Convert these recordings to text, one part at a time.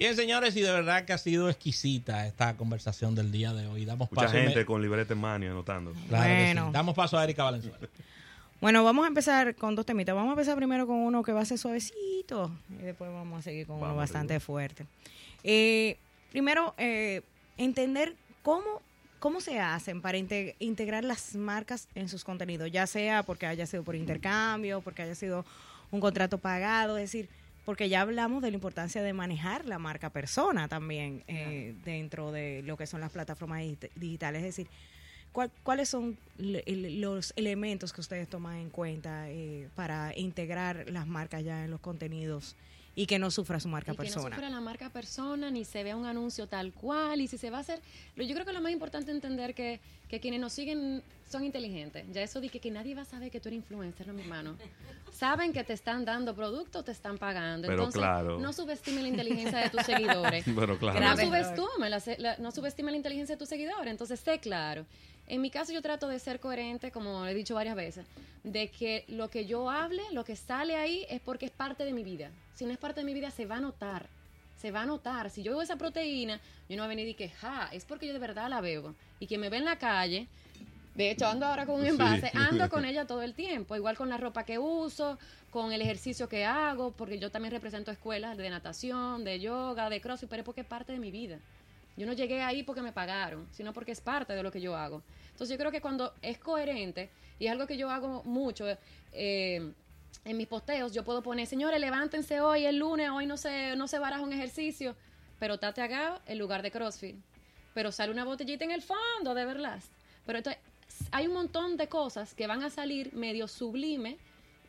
Bien, señores, y de verdad que ha sido exquisita esta conversación del día de hoy. Damos Mucha paso gente con libreta en mano anotando. Claro que sí. Bueno. Damos paso a Erika Valenzuela. Bueno, vamos a empezar con dos temitas. Vamos a empezar primero con uno que va a ser suavecito y después vamos a seguir con uno bastante arriba. fuerte. Eh, primero, eh, entender cómo, cómo se hacen para inte- integrar las marcas en sus contenidos, ya sea porque haya sido por intercambio, porque haya sido un contrato pagado, es decir, porque ya hablamos de la importancia de manejar la marca persona también eh, dentro de lo que son las plataformas digit- digitales, es decir, ¿Cuál- ¿Cuáles son los elementos que ustedes toman en cuenta eh, para integrar las marcas ya en los contenidos y que no sufra su marca y que no persona? sufra la marca persona, ni se vea un anuncio tal cual, y si se va a hacer, lo- yo creo que lo más importante es entender que, que quienes nos siguen son inteligentes. Ya eso de que, que nadie va a saber que tú eres influencer, no mi hermano. Saben que te están dando producto, te están pagando. Pero Entonces, claro. no subestime la inteligencia de tus seguidores. Pero claro. No subestime, la, la- no subestime la inteligencia de tus seguidores. Entonces, sé claro. En mi caso, yo trato de ser coherente, como he dicho varias veces, de que lo que yo hable, lo que sale ahí, es porque es parte de mi vida. Si no es parte de mi vida, se va a notar. Se va a notar. Si yo veo esa proteína, yo no voy a venir y que, ja, es porque yo de verdad la veo. Y quien me ve en la calle, de hecho, ando ahora con un Sí. envase, ando con ella todo el tiempo, igual con la ropa que uso, con el ejercicio que hago, porque yo también represento escuelas de natación, de yoga, de crossfit, pero es porque es parte de mi vida. Yo no llegué ahí porque me pagaron, sino porque es parte de lo que yo hago. Entonces yo creo que cuando es coherente, y es algo que yo hago mucho, eh, en mis posteos yo puedo poner, señores, levántense hoy, el lunes, hoy no se, no se baraja un ejercicio, pero tate acá en lugar de CrossFit. Pero sale una botellita en el fondo de Everlast. Pero entonces, hay un montón de cosas que van a salir medio sublime,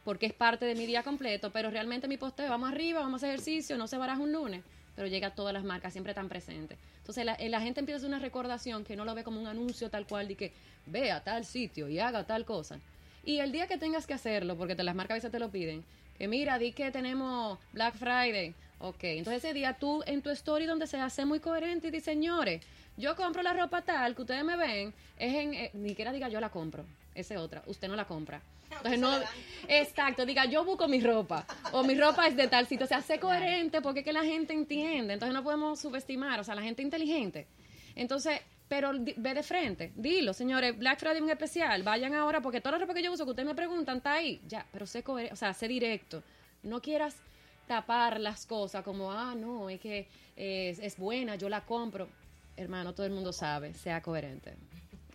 porque es parte de mi día completo, pero realmente mi posteo, vamos arriba, vamos a ejercicio, no se baraja un lunes, pero llega a todas las marcas, siempre tan presentes. Entonces la, la gente empieza a hacer una recordación que no lo ve como un anuncio tal cual de que vea tal sitio y haga tal cosa. Y el día que tengas que hacerlo, porque te, las marcas a veces te lo piden, que mira, di que tenemos Black Friday, ok, entonces ese día tú en tu story donde se hace muy coherente y di, señores, yo compro la ropa tal que ustedes me ven, es en, eh, ni siquiera diga yo la compro, esa es otra, usted no la compra. Entonces no, exacto, diga yo busco mi ropa o mi ropa es de tal sitio, o sea, sé coherente porque es que la gente entiende, entonces no podemos subestimar, o sea, la gente inteligente. Entonces, pero ve de frente, dilo, señores, Black Friday es un especial, vayan ahora porque toda la ropa que yo uso que ustedes me preguntan está ahí, ya, pero sé coherente, o sea, sé directo, no quieras tapar las cosas como, ah, no, es que es, es buena, yo la compro. Hermano, todo el mundo sabe, sea coherente.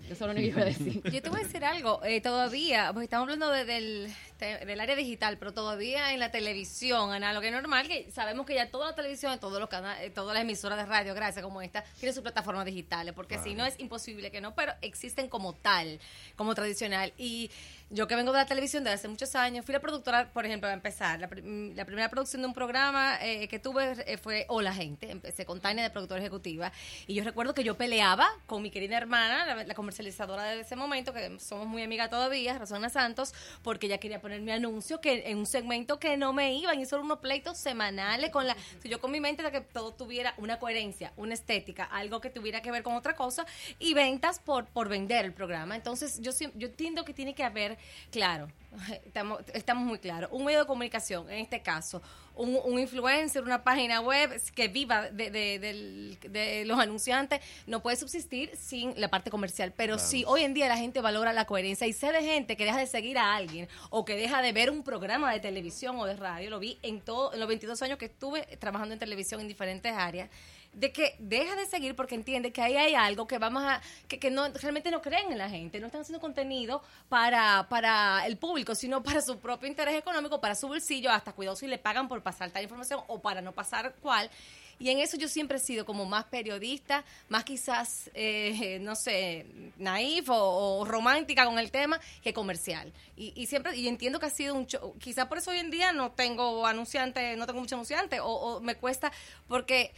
Eso es lo único que iba a decir. Yo te voy a decir algo, eh, todavía, porque estamos hablando de- del, área digital, pero todavía en la televisión, análoga y normal, que sabemos que ya toda la televisión, todos los canales, todas las emisoras de radio, gracias como esta, tienen sus plataformas digitales, porque si no es imposible que no, pero existen como tal, como tradicional. Y yo que vengo de la televisión desde hace muchos años, fui la productora, por ejemplo, a empezar, la, prim- la primera producción de un programa eh, que tuve eh, fue Hola Gente, empecé con Tania de productora ejecutiva, y yo recuerdo que yo peleaba con mi querida hermana, la, comercializadora de ese momento, que somos muy amigas todavía, Rosana Santos, porque ella quería poner mi anuncio que en un segmento que no me iban, y eran unos pleitos semanales con la, yo con mi mente de que todo tuviera una coherencia, una estética, algo que tuviera que ver con otra cosa, y ventas por, por vender el programa. Entonces, yo, yo entiendo que tiene que haber, claro, estamos, estamos muy claros, un medio de comunicación, en este caso, un, un influencer, una página web que viva de, de- del- de los anunciantes, no puede subsistir sin la parte comercial. Pero si hoy en día la gente valora la coherencia y sé de gente que deja de seguir a alguien o que deja de ver un programa de televisión o de radio, lo vi en, todo, en los 22 años que estuve trabajando en televisión en diferentes áreas, de que deja de seguir porque entiende que ahí hay algo que vamos a que, que no realmente no creen en la gente no están haciendo contenido para para el público sino para su propio interés económico para su bolsillo hasta cuidado si le pagan por pasar tal información o para no pasar cual y en eso yo siempre he sido como más periodista, más quizás, eh, no sé, naif o, o romántica con el tema que comercial. Y, y siempre, y entiendo que ha sido un show. Quizás por eso hoy en día no tengo anunciante, no tengo mucho anunciante, o me cuesta, porque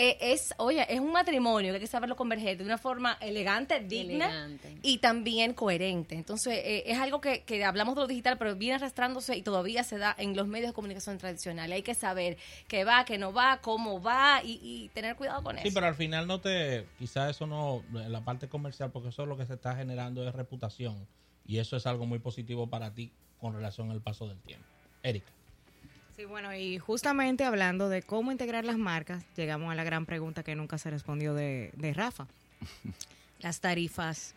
eh, es, oye, es un matrimonio que hay que saberlo converger de una forma elegante, digna Elegante. y también coherente. Entonces, eh, es algo que, que hablamos de lo digital, pero viene arrastrándose y todavía se da en los medios de comunicación tradicionales. Hay que saber qué va, qué no va, cómo va y, y tener cuidado con Sí, eso. pero al final no te, quizás eso no, en la parte comercial, porque eso es lo que se está generando es reputación. Y eso es algo muy positivo para ti con relación al paso del tiempo. Erika. Sí, bueno, y justamente hablando de cómo integrar las marcas, llegamos a la gran pregunta que nunca se respondió de, de Rafa. Las tarifas.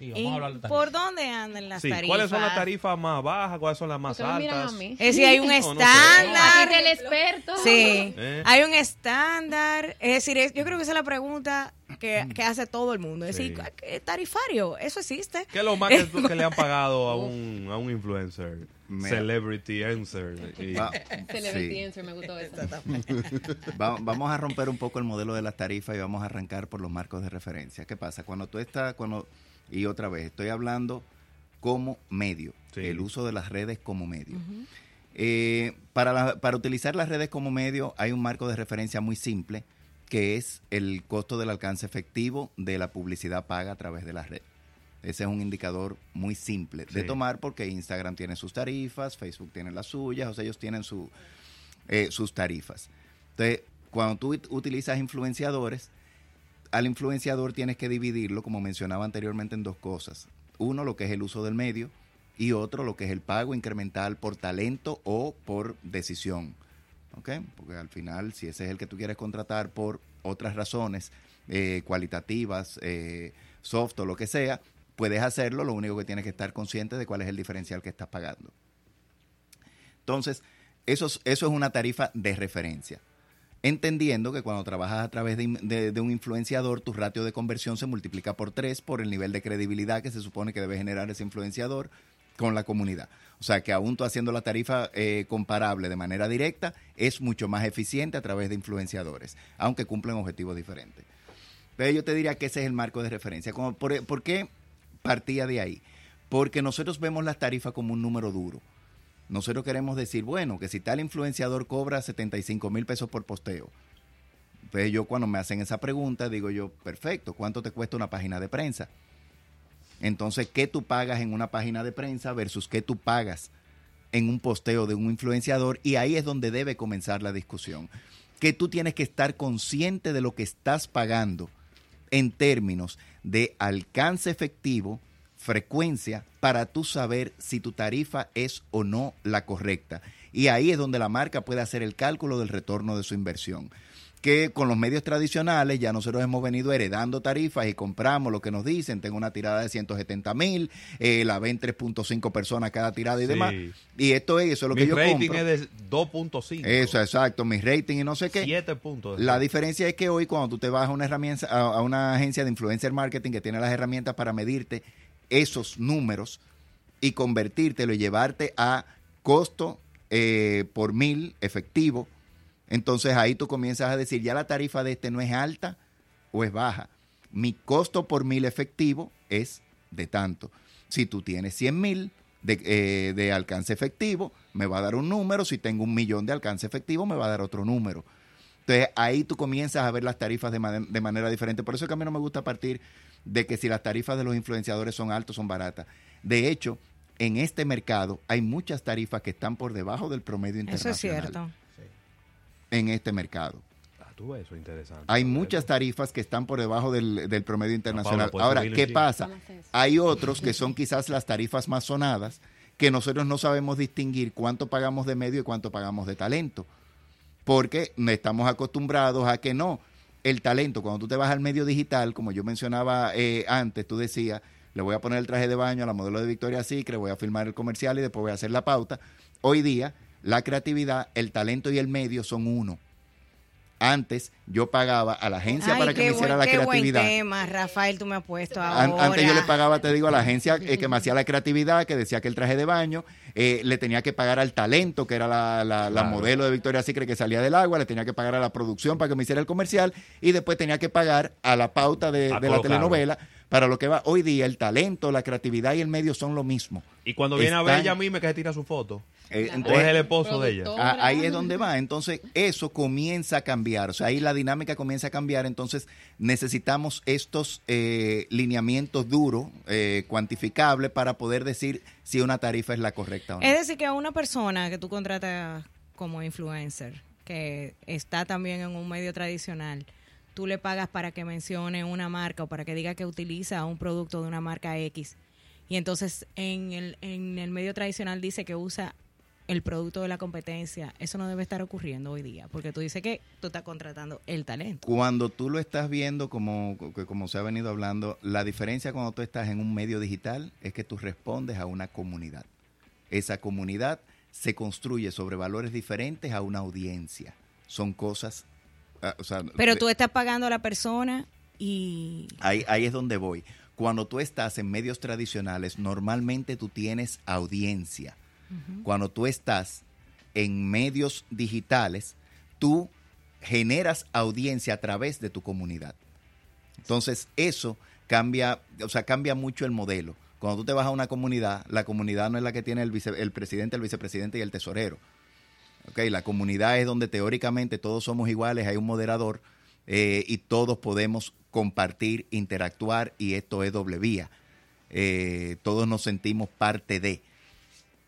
Sí, vamos a hablar de ¿En- tarifas. ¿Por dónde andan las Sí, tarifas? ¿cuáles son las tarifas más bajas? ¿Cuáles son las más Ustedes altas? Es decir, hay un estándar. Aquí está el experto. Sí, Eh. hay un estándar. Es decir, es- yo creo que esa es la pregunta que, que hace todo el mundo. Es Sí. decir, ¿qué tarifario, eso existe. ¿Qué es lo más que, que le han pagado a un, a un influencer? Mira. Celebrity answer. Y- Va- Celebrity sí. answer, me gustó eso. Va- vamos a romper un poco el modelo de las tarifas y vamos a arrancar por los marcos de referencia. ¿Qué pasa? Cuando tú estás, cuando y otra vez, estoy hablando como medio, Sí. el uso de las redes como medio. Eh, para, la- para utilizar las redes como medio hay un marco de referencia muy simple, que es el costo del alcance efectivo de la publicidad paga a través de la red. Ese es un indicador muy simple de tomar porque Instagram tiene sus tarifas, Facebook tiene las suyas, o sea, ellos tienen su, eh, sus tarifas. Entonces, cuando tú ut- utilizas influenciadores, al influenciador tienes que dividirlo, como mencionaba anteriormente, en dos cosas. Uno, lo que es el uso del medio, y otro, lo que es el pago incremental por talento o por decisión. Porque al final, si ese es el que tú quieres contratar por otras razones eh, cualitativas, eh, soft o lo que sea, puedes hacerlo, lo único que tienes que estar consciente de cuál es el diferencial que estás pagando. Entonces, eso es, eso es una tarifa de referencia. Entendiendo que cuando trabajas a través de- de un influenciador, tu ratio de conversión se multiplica por tres por el nivel de credibilidad que se supone que debe generar ese influenciador con la comunidad. O sea que aún tú haciendo la tarifa eh, comparable de manera directa, es mucho más eficiente a través de influenciadores, aunque cumplen objetivos diferentes. Pero yo te diría que ese es el marco de referencia. Por, ¿Por qué partía de ahí? Porque nosotros vemos las tarifas como un número duro. Nosotros queremos decir, bueno, que si tal influenciador cobra 75 mil pesos por posteo. Entonces yo cuando me hacen esa pregunta digo yo, perfecto, ¿cuánto te cuesta una página de prensa? Entonces, ¿qué tú pagas en una página de prensa versus qué tú pagas en un posteo de un influenciador? Y ahí es donde debe comenzar la discusión. Que tú tienes que estar consciente de lo que estás pagando en términos de alcance efectivo, frecuencia, para tú saber si tu tarifa es o no la correcta. Y ahí es donde la marca puede hacer el cálculo del retorno de su inversión. Que con los medios tradicionales ya nosotros hemos venido heredando tarifas y compramos lo que nos dicen. Tengo una tirada de 170 mil, eh, la ven 3.5 personas cada tirada y Sí. demás. Y esto es, eso es lo Mi que yo rating compro. es de 2.5. Eso, exacto, mi rating y no sé qué. 7 puntos. La diferencia es que hoy cuando tú te vas a una herramienta, a, a una agencia de influencer marketing que tiene las herramientas para medirte esos números y convertírtelo y llevarte a costo eh, por mil efectivo, entonces ahí tú comienzas a decir, ya la tarifa de este no es alta o es baja. Mi costo por mil efectivo es de tanto. Si tú tienes 100 mil de, eh, de alcance efectivo, me va a dar un número. Si tengo un millón de alcance efectivo, me va a dar otro número. Entonces ahí tú comienzas a ver las tarifas de, man- de manera diferente. Por eso es que a mí no me gusta partir de que si las tarifas de los influenciadores son altas, son baratas. De hecho, en este mercado hay muchas tarifas que están por debajo del promedio Eso es internacional. cierto. En este mercado. Ah, tú ves, eso es interesante. Hay muchas tarifas que están por debajo del, del promedio internacional. Pablo, pues, Ahora, ¿qué pasa? Hay otros que son quizás las tarifas más sonadas, que nosotros no sabemos distinguir cuánto pagamos de medio y cuánto pagamos de talento. Porque estamos acostumbrados a que no. El talento, cuando tú te vas al medio digital, como yo mencionaba eh, antes, tú decías, le voy a poner el traje de baño a la modelo de Victoria Secret, voy a filmar el comercial y después voy a hacer la pauta. Hoy día, la creatividad, el talento y el medio son uno. Antes yo pagaba a la agencia Ay, para que me hiciera buen- la qué creatividad. buen tema, Rafael, tú me has puesto An- ahora. Antes yo le pagaba, te digo, a la agencia eh, que me hacía la creatividad, que decía que el traje de baño, eh, le tenía que pagar al talento, que era la, la- la Claro. modelo de Victoria Secret que salía del agua, le tenía que pagar a la producción para que me hiciera el comercial y después tenía que pagar a la pauta de, la telenovela para lo que va. Hoy día el talento, la creatividad y el medio son lo mismo. Y cuando viene a ver ella a mí me que se tira su foto. Eh, O entonces, es el esposo de ella. Ah, ahí es donde va. Entonces, eso comienza a cambiar. O sea, ahí la dinámica comienza a cambiar. Entonces, necesitamos estos eh, lineamientos duros, eh, cuantificables, para poder decir si una tarifa es la correcta o no. Es decir, que a una persona que tú contratas como influencer, que está también en un medio tradicional, tú le pagas para que mencione una marca o para que diga que utiliza un producto de una marca X. Y entonces en el, en el medio tradicional dice que usa el producto de la competencia, eso no debe estar ocurriendo hoy día, porque tú dices que tú estás contratando el talento. Cuando tú lo estás viendo, como, como se ha venido hablando, la diferencia cuando tú estás en un medio digital es que tú respondes a una comunidad. Esa comunidad se construye sobre valores diferentes a una audiencia. Son cosas... ah, o sea, Pero tú estás pagando a la persona y... Ahí, ahí es donde voy. Cuando tú estás en medios tradicionales, normalmente tú tienes audiencia. Cuando tú estás en medios digitales, tú generas audiencia a través de tu comunidad. Entonces, eso cambia, o sea, cambia mucho el modelo. Cuando tú te vas a una comunidad, la comunidad no es la que tiene el, vice- el presidente, el vicepresidente y el tesorero. Ok, la comunidad es donde teóricamente todos somos iguales, hay un moderador eh, y todos podemos compartir, interactuar y esto es doble vía. Eh, todos nos sentimos parte de.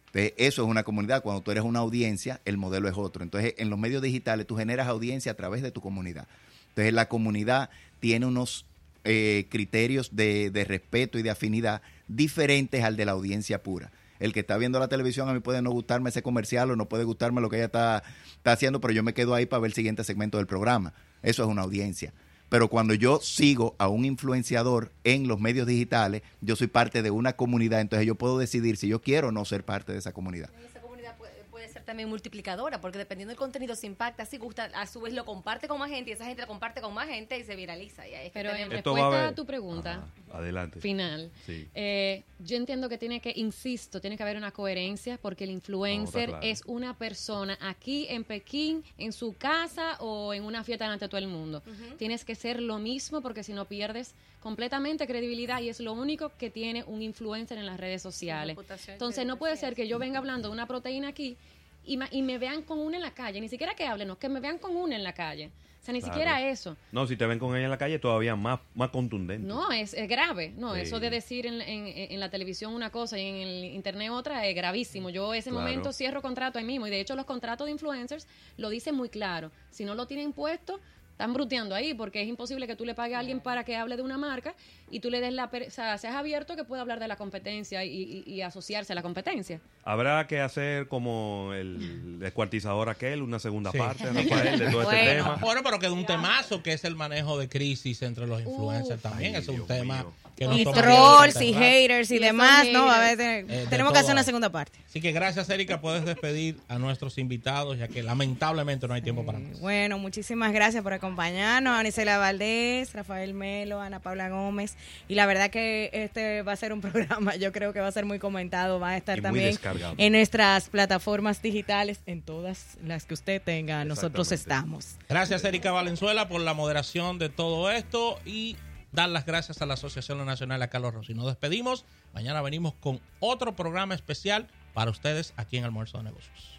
Entonces, eso es una comunidad. Cuando tú eres una audiencia, el modelo es otro. Entonces, en los medios digitales tú generas audiencia a través de tu comunidad. Entonces, la comunidad tiene unos eh, criterios de respeto y de afinidad diferentes al de la audiencia pura. El que está viendo la televisión a mí puede no gustarme ese comercial o no puede gustarme lo que ella está, está haciendo, pero yo me quedo ahí para ver el siguiente segmento del programa. Eso es una audiencia. Pero cuando yo sigo a un influenciador en los medios digitales, yo soy parte de una comunidad, entonces yo puedo decidir si yo quiero o no ser parte de esa comunidad. Puede, ser también multiplicadora, porque dependiendo del contenido se impacta, si gusta, a su vez lo comparte con más gente y esa gente lo comparte con más gente y se viraliza. Y ahí es que Pero en a respuesta a tu pregunta Ajá, adelante. final, Sí. eh, yo entiendo que tiene que, insisto, tiene que haber una coherencia porque el influencer No, está claro. es una persona aquí en Pekín, en su casa o en una fiesta ante todo el mundo. Tienes que ser lo mismo porque si no pierdes completamente credibilidad y es lo único que tiene un influencer en las redes sociales. Entonces no puede ser que yo venga hablando de una proteína aquí y, me vean con una en la calle, ni siquiera que hablen, no, que me vean con una en la calle. O sea, ni Claro. siquiera eso. No, si te ven con ella en la calle, todavía más, más contundente. No, es, es grave. No, Sí. eso de decir en, en- en la televisión una cosa y en el internet otra es gravísimo. Yo ese Claro. momento cierro contrato ahí mismo. Y de hecho los contratos de influencers lo dicen muy claro. Si no lo tienen puesto, están bruteando ahí porque es imposible que tú le pagues a alguien para que hable de una marca y tú le des la... per- O sea, seas abierto que pueda hablar de la competencia y, y- y asociarse a la competencia. Habrá que hacer como el descuartizador aquel, una segunda Sí. parte, Rafael, de todo este tema. Bueno, pero queda un temazo que es el manejo de crisis entre los influencers también. Ay, es un Dios tema mío. Que Y trolls y haters y Y demás, ¿no? A ver, Eh, tenemos que hacer una segunda parte. Así que gracias, Erika. Puedes despedir a nuestros invitados, ya que lamentablemente no hay tiempo para más. Bueno, muchísimas gracias por acompañarnos, Anisela Valdés, Rafael Melo, Ana Paula Gómez. Y la verdad que este va a ser un programa, yo creo que va a ser muy comentado, va a estar Y también descargado. en nuestras plataformas digitales, en todas las que usted tenga, nosotros estamos. Gracias, Erika Valenzuela, por la moderación de todo esto y dar las gracias a la Asociación Nacional a Carlos Rossi. Nos despedimos. Mañana venimos con otro programa especial para ustedes aquí en Almuerzo de Negocios.